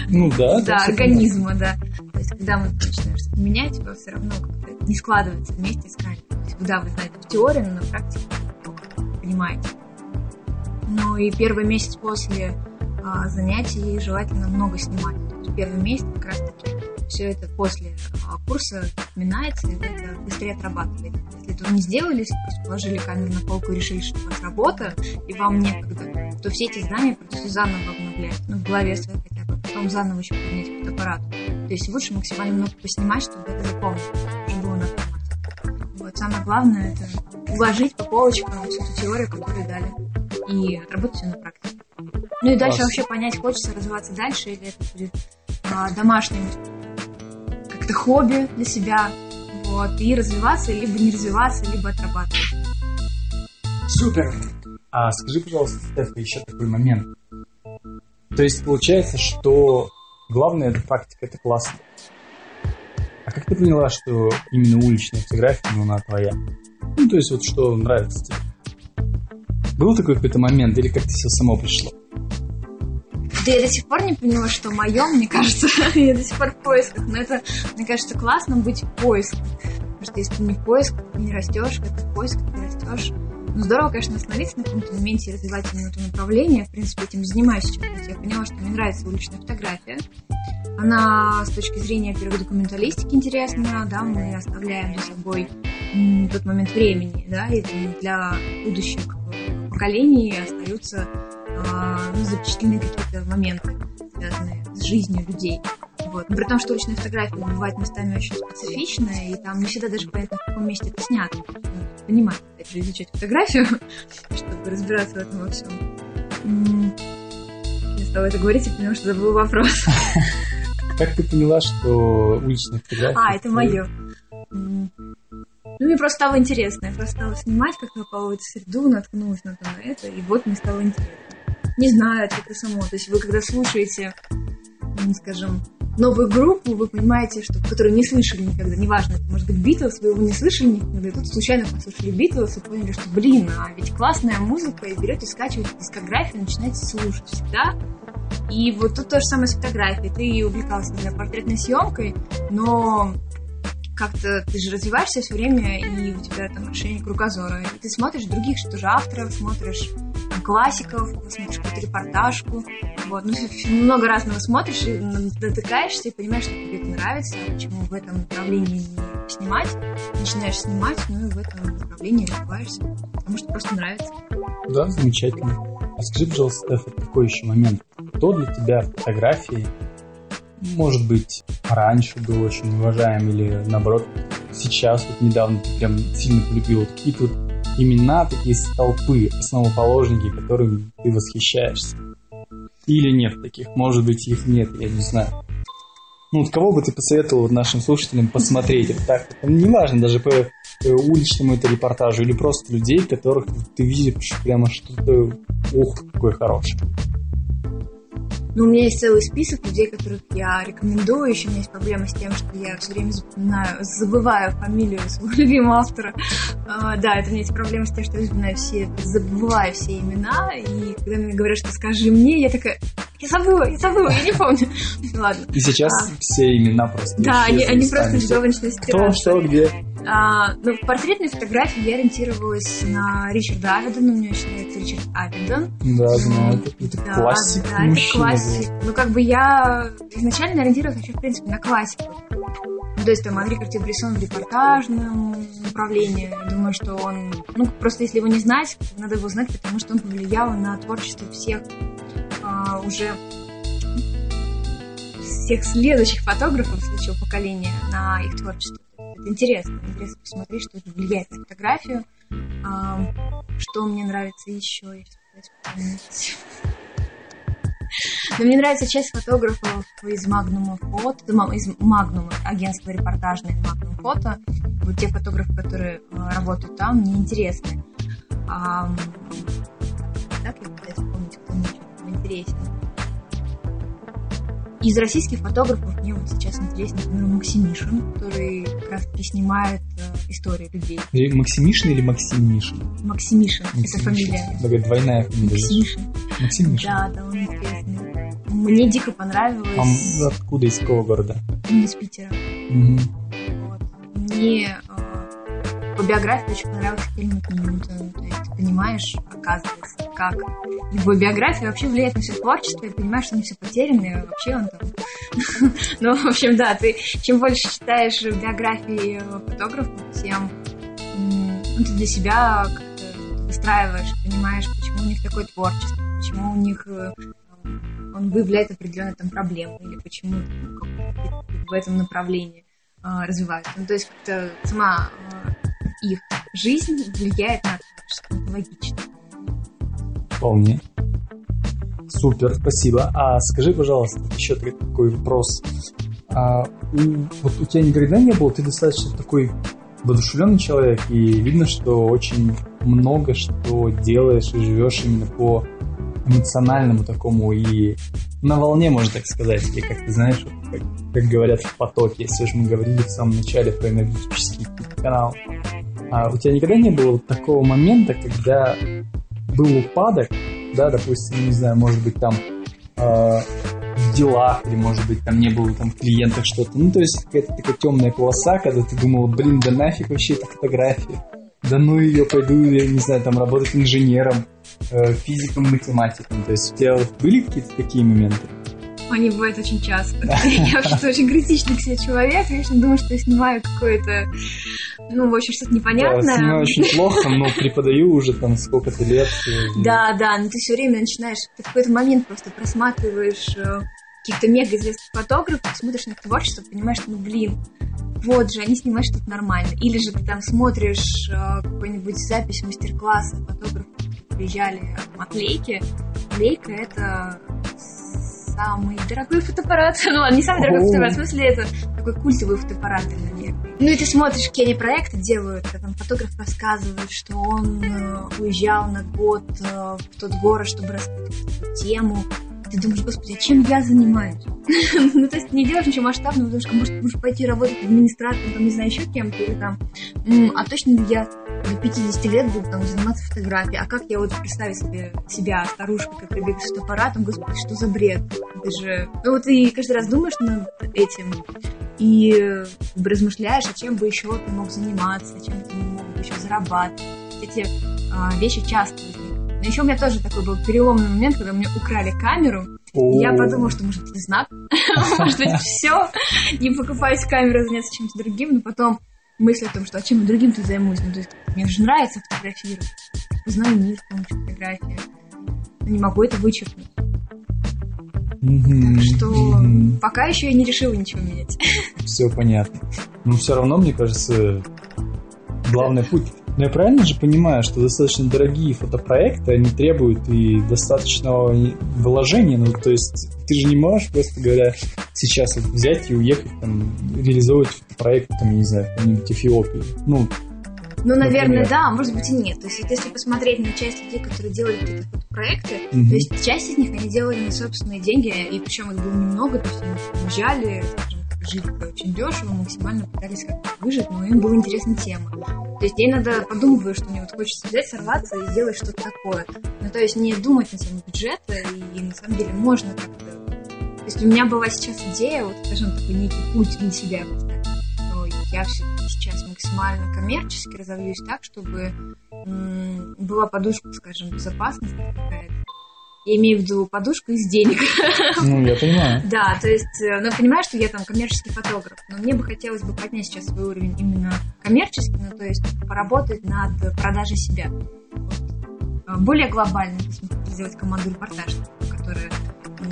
ну, да, да, организма, да. То есть, когда мы начинаем что-то менять, то все равно как-то не складывается вместе каждым. То есть, когда вы знаете в теории, но на практике понимаете. Ну и первый месяц после а, занятий желательно много снимать. Первый месяц как раз-таки все это после а, курса запоминается, и вы это быстрее отрабатываете. Если этого не сделали, положили камеру на полку и решили, что у вас работа, и вам некогда, то все эти знания придется заново обновлять, ну, в голове своей хотя бы, потом заново еще поднять фотоаппарат. То есть лучше максимально много поснимать, чтобы это запомнить, чтобы было на автомате. Вот, самое главное это уложить по полочкам всю эту теорию, которую дали, и отработать ее на практике. Ну и дальше Класс. вообще понять, хочется развиваться дальше, или это будет а, домашним как-то хобби для себя, вот, и развиваться, либо не развиваться, либо отрабатывать. Супер! А скажи, пожалуйста, Стефа, еще такой момент. То есть получается, что главное это практика, это классно. А как ты поняла, что именно уличная фотография, ну, она твоя? Ну, то есть вот что нравится тебе? Был такой какой-то момент, или как-то все само пришло? Да я до сих пор не поняла, что мое, мне кажется, я до сих пор в поисках. Но это, мне кажется, классно быть в поиске. Потому что если ты не в поисках, ты не растешь, в поисках, ты растешь. Ну, здорово, конечно, остановиться на каком-то моменте и развивать именно это направление. В принципе, этим занимаюсь сейчас. Я поняла, что мне нравится уличная фотография. Она с точки зрения, первой документалистики интересна, да, мы оставляем за собой тот момент времени, да, и для будущих поколений остаются а, ну, запечатлены какие-то моменты, связанные с жизнью людей. Вот. Но при том, что уличная фотография бывает местами очень специфичная, и там не всегда даже понятно, в каком месте это снято. Понимать, опять же, изучать фотографию, чтобы разбираться в этом во всем. Я стала это говорить и поняла, что забыла вопрос. Как ты поняла, что уличная фотография... А, это мое. Ну, мне просто стало интересно. Я просто стала снимать, как эту среду, наткнулась на, на это, и вот мне стало интересно. Не знаю, это само. То есть вы когда слушаете, скажем, новую группу, вы понимаете, что, которую не слышали никогда, неважно, это может быть Битлз, вы его не слышали никогда, и тут случайно послушали Битлз и поняли, что, блин, а ведь классная музыка, и берете, скачиваете дискографию, начинаете слушать всегда. И вот тут то же самое с фотографией. Ты увлекался, не портретной съемкой, но как-то ты же развиваешься все время, и у тебя там расширение кругозора. И ты смотришь других что же авторов, смотришь классиков, смотришь какую-то репортажку. Вот. Ну, много разного смотришь, и натыкаешься и понимаешь, что тебе это нравится, почему в этом направлении не снимать. Начинаешь снимать, ну и в этом направлении развиваешься, потому что просто нравится. Да, замечательно. А скажи, пожалуйста, Стеф, какой еще момент? Кто для тебя фотографии может быть, раньше был очень уважаем или, наоборот, сейчас, вот недавно прям сильно полюбил вот какие-то вот имена, такие столпы, основоположники, которыми ты восхищаешься? Или нет таких? Может быть, их нет, я не знаю. Ну, вот кого бы ты посоветовал нашим слушателям посмотреть? Вот так, неважно, даже по э, уличному это репортажу, или просто людей, которых ты видишь прямо что-то, ух, какой хороший. Но ну, у меня есть целый список людей, которых я рекомендую. Еще у меня есть проблема с тем, что я все время запоминаю, забываю фамилию своего любимого автора. Uh, да, это у меня есть проблема с тем, что я запоминаю все, забываю все имена. И когда мне говорят, что скажи мне, я такая, я забыла, я забыла, я не помню. Ладно. И сейчас а, все имена просто Да, они, они просто недавно начали Кто, что, где. А, ну, в портретной фотографии я ориентировалась на Ричарда Авидона. Мне очень нравится Ричард Авидон. Да, знаю. Это, это да, классик. Да, это классик. Ну, как бы я изначально ориентировалась вообще, в принципе, на классику. Ну, то есть там Анри Картье-Бresson в репортажном направлении. Думаю, что он... Ну, просто если его не знать, надо его знать, потому что он повлиял на творчество всех а, уже всех следующих фотографов следующего поколения на их творчество. Это интересно. Интересно посмотреть, что это влияет на фотографию. А, что мне нравится еще, если Но мне нравится часть фотографов из Magnum Фото, из Magnum, агентства репортажное Magnum Фото. Вот те фотографы, которые э, работают там, мне интересны. А, так я пытаюсь вспомнить, кто мне интересен. Из российских фотографов мне вот сейчас интересен, например, Максимишин, который как раз снимает э, истории людей. Или Максимишин или Максимишин? Максимишин, Максимишин. это фамилия. Такая двойная фамилия. Максимишин. Максимишин. Да, да, он интересный. Мне дико понравилось. А откуда, из какого города? из Питера. Угу. Вот. Мне э, по биографии очень понравился Хельмут Ньютон. То есть понимаешь, оказывается, как его биография вообще влияет на все творчество, и понимаешь, что они все потеряны, вообще он там... ну, в общем, да, ты чем больше читаешь биографии фотографов, тем ну, ты для себя как-то выстраиваешь, понимаешь, почему у них такое творчество, почему у них э, он выявляет определенные там проблемы или почему ну, в этом направлении э, развиваются. Ну, то есть как-то сама э, их жизнь влияет на творчество, это логично. Вполне. Супер, спасибо. А скажи, пожалуйста, еще такой вопрос. А, вот у тебя никогда не было, ты достаточно такой воодушевленный человек, и видно, что очень много что делаешь и живешь именно по эмоциональному такому и на волне, можно так сказать, или как ты знаешь, как, как говорят в потоке, если же мы говорили в самом начале про энергетический канал. А у тебя никогда не было такого момента, когда был упадок, да, допустим, не знаю, может быть, там э, в делах, или, может быть, там не было там в клиентах что-то. Ну, то есть какая-то такая темная полоса, когда ты думал, блин, да нафиг вообще эта фотография. Да ну ее, пойду, я не знаю, там работать инженером, э, физиком, математиком. То есть у тебя вот были какие-то такие моменты? Они бывают очень часто. Я вообще очень критичный к себе человек. Я очень думаю, что я снимаю какое-то, ну, в общем, что-то непонятное. Да, снимаю очень плохо, но преподаю уже там сколько-то лет. Да, да, но ты все время начинаешь, ты в какой-то момент просто просматриваешь э, каких-то мега известных фотографов, смотришь на их творчество, понимаешь, что, ну, блин, вот же, они снимают что-то нормально. Или же ты там смотришь э, какую-нибудь запись мастер-класса фотографов, приезжали от Лейки. Лейка — это самый дорогой фотоаппарат. Ну ладно, не самый дорогой фотоаппарат, в смысле это такой культовый фотоаппарат для Ну и ты смотришь, какие они проекты делают, когда там фотограф рассказывает, что он э, уезжал на год э, в тот город, чтобы раскрыть тему, ты думаешь, господи, чем я занимаюсь? ну, то есть не делаешь ничего масштабного, потому что, может, можешь пойти работать администратором, там, не знаю, еще кем-то, или там, а точно я до 50 лет буду там заниматься фотографией, а как я вот представить себе себя, старушкой, как бегает с фотоаппаратом, господи, что за бред? Ты же... Ну, вот ты каждый раз думаешь над этим, и размышляешь, а чем бы еще ты мог заниматься, чем ты мог бы еще зарабатывать. Эти а, вещи часто возникают еще у меня тоже такой был переломный момент, когда мне украли камеру. Я подумала, что может это знак, может быть все, не покупаюсь камеру, заняться чем-то другим, но потом мысль о том, что а чем другим ты займусь, ну то есть мне же нравится фотографировать, узнаю мир с помощью фотографии, но не могу это вычеркнуть. Так что пока еще я не решила ничего менять. Все понятно. Но все равно, мне кажется, главный путь но я правильно же понимаю, что достаточно дорогие фотопроекты, они требуют и достаточного вложения, ну, то есть ты же не можешь, просто говоря, сейчас вот взять и уехать, там, реализовывать проект, там, я не знаю, какой-нибудь Эфиопии. Ну, ну, наверное, например. да, а может быть и нет. То есть, если посмотреть на часть людей, которые делали какие-то проекты, mm-hmm. то есть часть из них они делали на собственные деньги, и причем их было немного, то есть они уезжали, жили очень дешево, максимально пытались как-то выжить, но им была интересна тема. То есть ей надо подумывать, что мне вот хочется взять, сорваться и сделать что-то такое. Ну, то есть не думать на тему бюджета, и на самом деле можно как-то... То есть у меня была сейчас идея, вот, скажем, такой некий путь для себя поставить, что я все сейчас максимально коммерчески разовьюсь так, чтобы м- была подушка, скажем, безопасности какая-то, я имею в виду подушку из денег. Ну, я понимаю. Да, то есть, э, ну, понимаю, что я там коммерческий фотограф, но мне бы хотелось бы поднять сейчас свой уровень именно коммерческий, ну, то есть поработать над продажей себя. Э, более глобально, то есть сделать команду репортажников, которая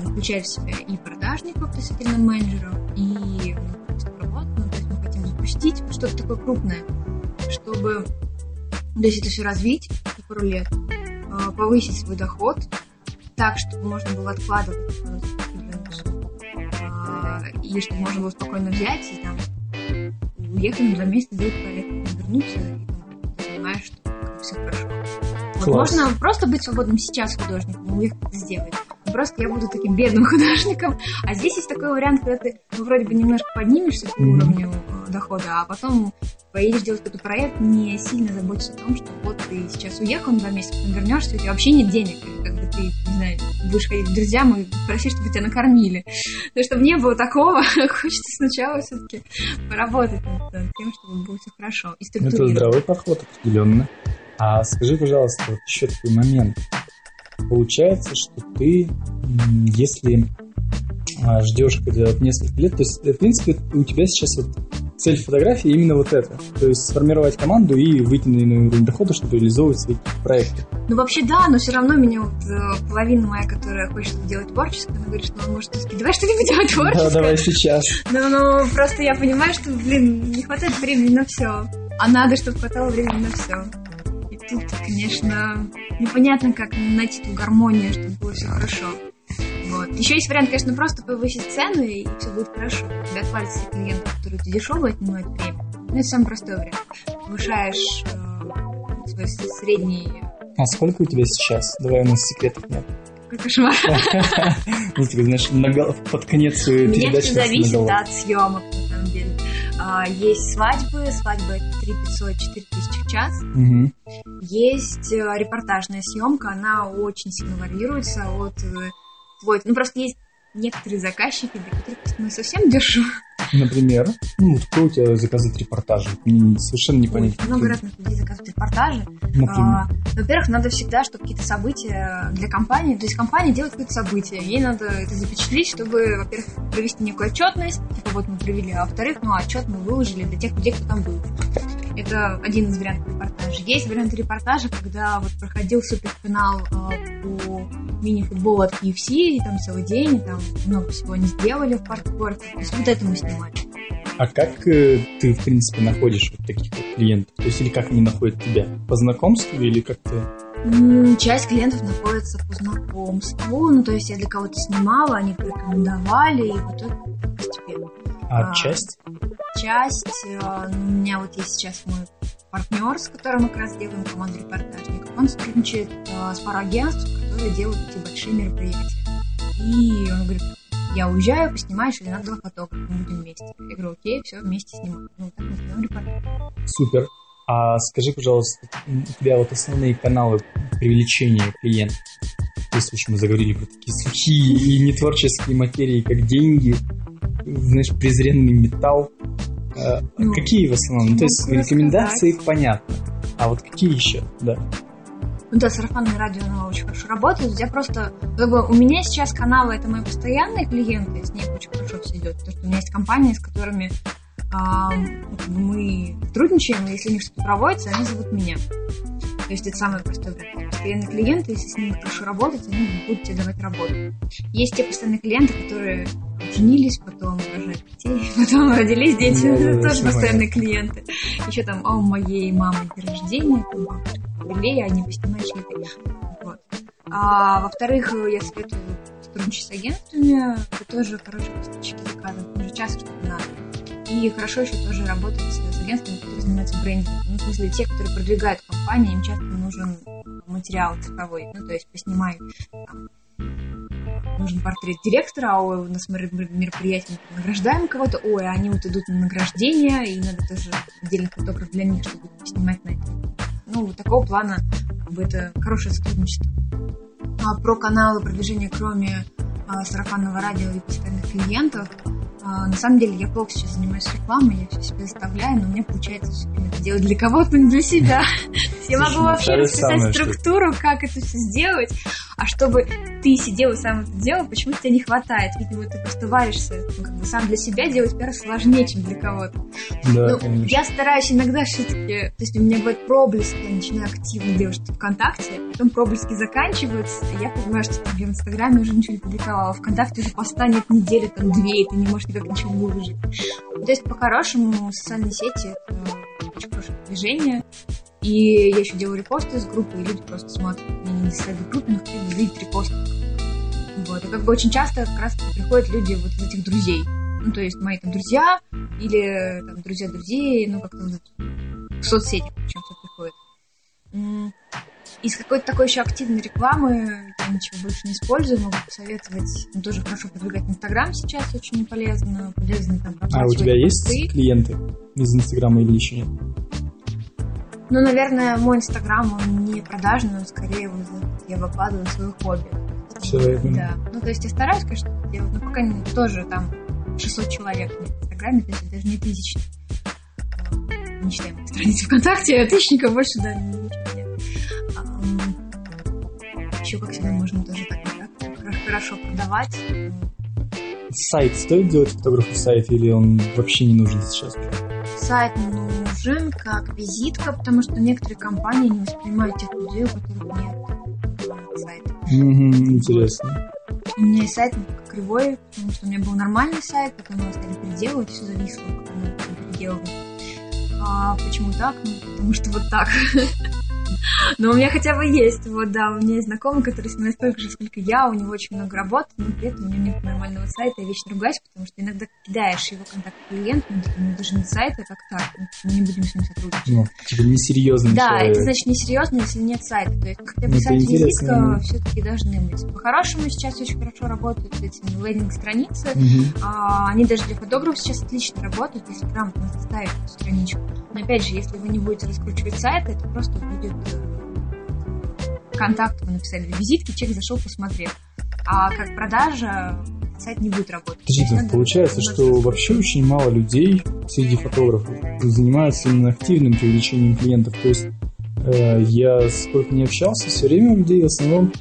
включает в себя и продажников, то есть отдельно менеджеров, и ну, работу, ну, то есть мы хотим запустить что-то такое крупное, чтобы, то есть это все развить пару лет, э, повысить свой доход, так, чтобы можно было откладывать а, и чтобы можно было спокойно взять и там уехать на два месяца, сделать проект, вернуться, и там, понимаешь, что все хорошо. Вот можно просто быть свободным сейчас художником, уехать это сделать. Просто я буду таким бедным художником. А здесь есть такой вариант, когда ты ну, вроде бы немножко поднимешься по уровню э, дохода, а потом поедешь делать какой-то проект, не сильно заботишься о том, что вот ты сейчас уехал на два месяца, потом вернешься, у тебя вообще нет денег, как бы ты, не знаю, будешь ходить к друзьям и просить, чтобы тебя накормили. Но чтобы не было такого, хочется сначала все-таки поработать над тем, чтобы было все хорошо и Это здравый подход определенно. А скажи, пожалуйста, вот еще такой момент. Получается, что ты, если а, ждешь когда вот несколько лет, то есть, в принципе, у тебя сейчас вот цель фотографии именно вот это. То есть сформировать команду и выйти на иной уровень дохода, чтобы реализовывать свои проекты. Ну, вообще, да, но все равно меня вот э, половина моя, которая хочет делать творческое, она говорит, что он может сказать, давай что-нибудь делать творческое. Да, давай сейчас. Ну, ну, просто я понимаю, что, блин, не хватает времени на все. А надо, чтобы хватало времени на все. И тут, конечно, непонятно, как найти ту гармонию, чтобы было все хорошо. Вот. Еще есть вариант, конечно, просто повысить цену, и все будет хорошо. Тебя отвалятся все клиенты, которые тебе дешево отнимают время. Ну, это самый простой вариант. Повышаешь э, свой средний... А сколько у тебя сейчас? Давай у нас секретов нет. Какой кошмар. Ну, ты знаешь, под конец передачи... Мне все зависит от съемок, на самом деле. А, есть свадьбы, свадьбы это 3 500, 4 тысячи в час. Угу. Есть э, репортажная съемка, она очень сильно варьируется от твой. Ну, просто есть некоторые заказчики, для которых ну, совсем дешево. Например? Ну, кто у тебя заказывает репортажи? Мне совершенно непонятно. Ой, много разных людей заказывают репортажи. А, во-первых, надо всегда, чтобы какие-то события для компании, то есть компания делает какое-то событие, ей надо это запечатлеть, чтобы, во-первых, провести некую отчетность, типа вот мы провели, а во-вторых, ну, отчет мы выложили для тех людей, кто там был. Это один из вариантов репортажа. Есть варианты репортажа, когда вот проходил суперфинал э, по мини-футболу от KFC, и там целый день, и там много всего они сделали в парк-спорте. То есть вот это мы снимали. А как э, ты, в принципе, находишь вот таких вот клиентов? То есть или как они находят тебя? По знакомству или как-то... Часть клиентов находится по знакомству, ну то есть я для кого-то снимала, они порекомендовали, и в итоге постепенно. А, а часть? Часть, э, ну, у меня вот есть сейчас мой партнер, с которым мы как раз делаем команду репортажников. Он сотрудничает э, с парой агентств, которые делают эти большие мероприятия. И он говорит, я уезжаю, поснимаешь, или надо два фотографа, мы будем вместе. Я говорю, окей, все, вместе снимаем. Ну, так мы снимаем репортаж. Супер. А скажи, пожалуйста, у тебя вот основные каналы привлечения клиентов? То есть, в общем, мы заговорили про такие сухие и нетворческие материи, как деньги, знаешь, презренный металл. А, ну, какие в основном? Ну, то есть рекомендации сказать. понятно. А вот какие еще? Да. Ну да, сарафанное радио, оно очень хорошо работает. Я просто, как бы, у меня сейчас каналы, это мои постоянные клиенты, с ними очень хорошо все идет. Потому что у меня есть компании, с которыми а, мы сотрудничаем, и если у них что-то проводится, они зовут меня. То есть это самое простое вариант. Постоянные клиенты, если с ними хорошо работать, они будут тебе давать работу. Есть те постоянные клиенты, которые женились, потом рожают детей, потом родились дети, это тоже постоянные клиенты. Еще там, о, моей мамы день рождения, там, юбилей, они поснимают чьи Вот. А во-вторых, я советую сотрудничать с агентствами, это тоже хорошие поставщики заказов, уже часто что-то надо. И хорошо еще тоже работать с агентствами, которые занимаются брендингом. Ну, в смысле, те, которые продвигают компании, им часто нужен материал цифровой. Ну, то есть поснимай там, нужен портрет директора, а у нас мероприятие награждаем кого-то, ой, они вот идут на награждение, и надо тоже отдельный фотограф для них, чтобы снимать на это. Ну, такого плана как бы, это хорошее сотрудничество. А про каналы продвижения, кроме а, сарафанного радио и постоянных клиентов, а, на самом деле я плохо сейчас занимаюсь рекламой, я все себе заставляю, но мне получается все время это делать для кого-то, не для себя. Я могу вообще расписать структуру, как это все сделать, а чтобы ты сидел и сам это делал, почему-то тебе не хватает. Видимо, ты просто варишься. Ну, как бы сам для себя делать пиар сложнее, чем для кого-то. Да, ну, я стараюсь иногда все-таки... То есть у меня бывает проблески, я начинаю активно делать что-то ВКонтакте, потом проблески заканчиваются, и я понимаю, что в Инстаграме уже ничего не публиковала. ВКонтакте уже поста нет недели, там две, и ты не можешь никак ничего выложить. То есть, по-хорошему, социальные сети — это очень хорошее движение. И я еще делаю репосты из группы, и люди просто смотрят. Не сайт группы, но хотя бы видят репосты Вот. И как бы очень часто как раз приходят люди вот из этих друзей. Ну, то есть мои там друзья или там друзья друзей, ну, как-то в соцсетях причем все приходит. Из какой-то такой еще активной рекламы я ничего больше не использую, могу посоветовать. Ну, тоже хорошо продвигать Инстаграм сейчас, очень полезно. Полезно там А у тебя есть клиенты из Инстаграма или еще нет? Ну, наверное, мой Инстаграм, он не продажный, он скорее вот, я выкладываю свое хобби. Все верно. Да. Ну, то есть я стараюсь, конечно, делать, но пока не, тоже там 600 человек на Инстаграме, то есть даже не тысячи. Не считаем страницы ВКонтакте, а тысячников больше, да, ничего нет. Еще как себя можно тоже так, так хорошо продавать. Сайт стоит делать фотографу сайт или он вообще не нужен сейчас? Сайт нужен как визитка, потому что некоторые компании не воспринимают тех людей, у которых нет сайта. Mm-hmm, интересно. У меня есть сайт кривой, потому что у меня был нормальный сайт, потом его стали переделывать, все зависло, потом мы переделывали. А почему так? Ну, потому что вот так. Но у меня хотя бы есть, вот да, у меня есть знакомый, который снимает столько же, сколько я, у него очень много работы, но при этом у него нет нормального сайта, я вечно ругаюсь, потому что иногда кидаешь его контакт клиенту, типа, ну, даже не сайта, как так, мы не будем с ним сотрудничать. Ну, типа несерьезно. Да, человек. это значит несерьезно, если нет сайта, то есть хотя бы ну, сайт визитка все-таки должны быть. По-хорошему сейчас очень хорошо работают эти лендинг-страницы, угу. а, они даже для фотографов сейчас отлично работают, если грамотно составить страничку. Но опять же, если вы не будете раскручивать сайт, это просто будет э, контакт вы написали в визитке, человек зашел, посмотрел. А как продажа сайт не будет работать. Подождите, получается, что вообще очень мало людей среди фотографов занимаются именно активным привлечением клиентов. То есть э, я сколько не общался, все время у людей в основном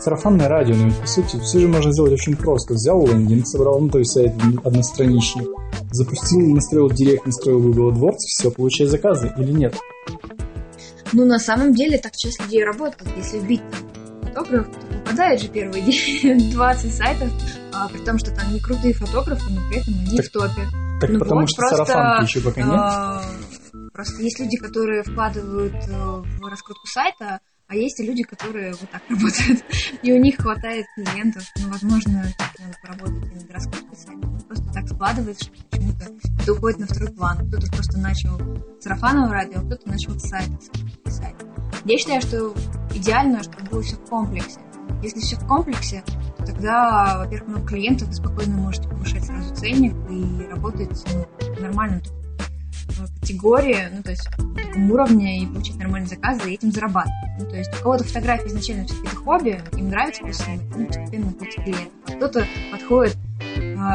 сарафанное радио, но по сути все же можно сделать очень просто. Взял лендинг, собрал, ну то есть сайт одностраничный, запустил, настроил директ, настроил Google AdWords, все, получай заказы или нет? Ну, на самом деле, так часть людей работает. Если вбить фотограф, то попадает же первые 20 сайтов, а, при том, что там не крутые фотографы, но при этом они так, в топе. Так ну потому вот, что просто, сарафанки еще пока нет? А, просто есть люди, которые вкладывают э, в раскрутку сайта, а есть и люди, которые вот так работают. И у них хватает клиентов. Ну, возможно, надо поработать над раскруткой сайта. Просто так складывается, что почему-то это уходит на второй план. Кто-то просто начал сарафановое радио, а кто-то начал сайт писать. Я считаю, что идеально, чтобы было все в комплексе. Если все в комплексе, то тогда, во-первых, много клиентов, вы спокойно можете повышать сразу ценник и работать ну, нормально категории, ну, то есть на таком уровне и получить нормальные заказы и этим зарабатывать. Ну, то есть у кого-то фотографии изначально все-таки это хобби, им нравится снимать, ну, постепенно находится клиент. Кто-то подходит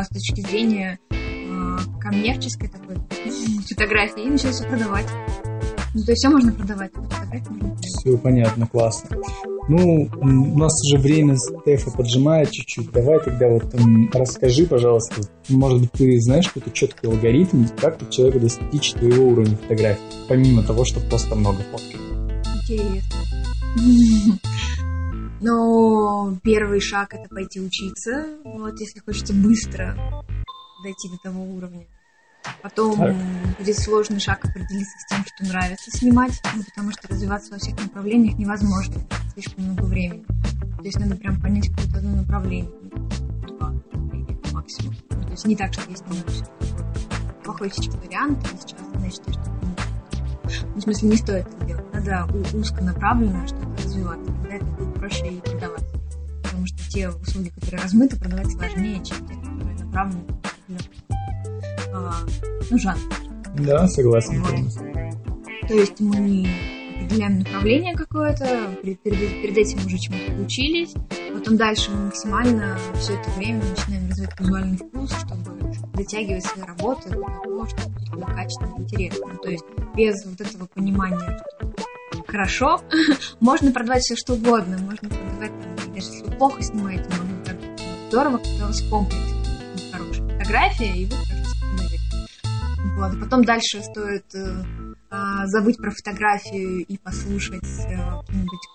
с точки зрения а, коммерческой такой фотографии и начинает все продавать. Ну, то есть все можно продавать, фотографии можно продавать. Все понятно, классно. Ну, у нас уже время Стефа поджимает чуть-чуть. Давай тогда вот um, расскажи, пожалуйста, может быть, ты знаешь какой-то четкий алгоритм, как у человека достичь твоего уровня фотографий, помимо того, что просто много фоткать. Интересно. Но первый шаг это пойти учиться, вот если хочется быстро дойти до того уровня. Потом так. будет сложный шаг определиться с тем, что нравится снимать, ну, потому что развиваться во всех направлениях невозможно, слишком много времени. То есть надо прям понять какое-то одно направление, два направления максимум. Ну, то есть не так, что есть много плохой сейчас вариант, и сейчас, значит, что ну, в смысле, не стоит это делать. Надо узконаправленно что-то развиваться. Тогда это будет проще и продавать. Потому что те услуги, которые размыты, продавать сложнее, чем те, которые направлены а, ну, жанр. Да, согласен. То есть мы определяем направление какое-то, перед, перед, перед этим уже чему-то учились, потом дальше мы максимально все это время начинаем развивать визуальный вкус, чтобы дотягивать свои работы до того, чтобы было качественно и интересно. То есть без вот этого понимания, что хорошо, можно продавать все что угодно, можно продавать, даже если вы плохо снимаете, можно так здорово, когда у вас комплекс хорошая фотография, и вы вот. Потом дальше стоит э, а, забыть про фотографию и послушать э, какие-нибудь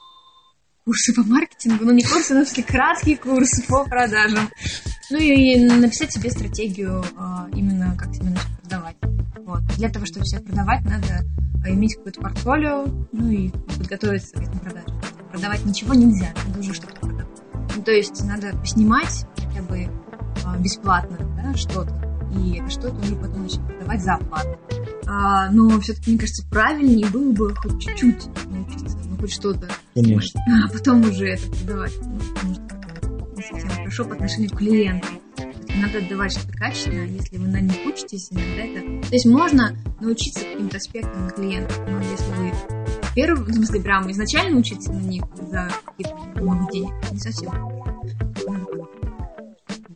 курсы по маркетингу. Ну, не курсы, но все краткие курсы по продажам. Ну и написать себе стратегию э, именно как себе начать продавать. Вот. Для того, чтобы все продавать, надо иметь какое-то портфолио, ну и подготовиться к этим продажам. Продавать ничего нельзя, надо уже что-то продавать. Ну, то есть надо поснимать хотя бы а, бесплатно да, что-то, и это что-то уже потом начать продавать за оплату. А, но все-таки, мне кажется, правильнее было бы хоть чуть-чуть научиться, ну хоть что-то. Конечно. А потом уже это продавать. Ну, потому что не совсем хорошо по отношению к клиенту. Надо отдавать что-то качественное, если вы на них учитесь, иногда это... То есть можно научиться каким-то аспектам клиентов, но если вы первый, в смысле, прям изначально учиться на них за какие-то много денег, не совсем.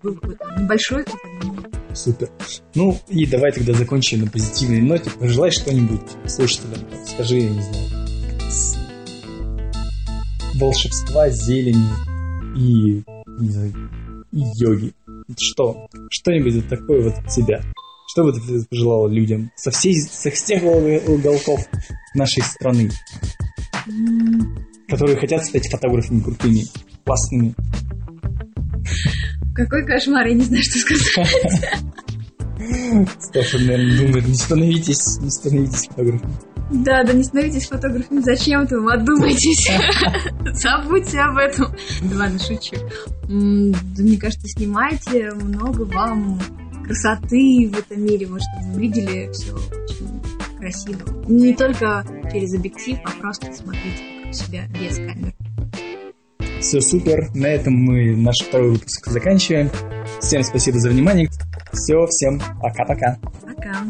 Был какой-то небольшой бы, Супер. Ну и давай тогда закончим на позитивной ноте. Пожелай что-нибудь слушателям. Скажи, я не знаю, волшебства, зелени и, не знаю, и йоги. Что? Что-нибудь вот такое вот от тебя. Что бы ты пожелала людям со, всей, со всех уголков нашей страны, которые хотят стать фотографами крутыми, классными? Какой кошмар, я не знаю, что сказать. Сташа, наверное, думает, не становитесь, не становитесь фотографами. Да, да не становитесь фотографами, зачем-то вы одумайтесь. Забудьте об этом. Да ладно, шучу. Да, мне кажется, снимайте много вам красоты в этом мире, чтобы вы видели все очень красиво. Не только через объектив, а просто смотрите вокруг себя без камеры. Все супер. На этом мы наш второй выпуск заканчиваем. Всем спасибо за внимание. Все, всем пока-пока. Пока.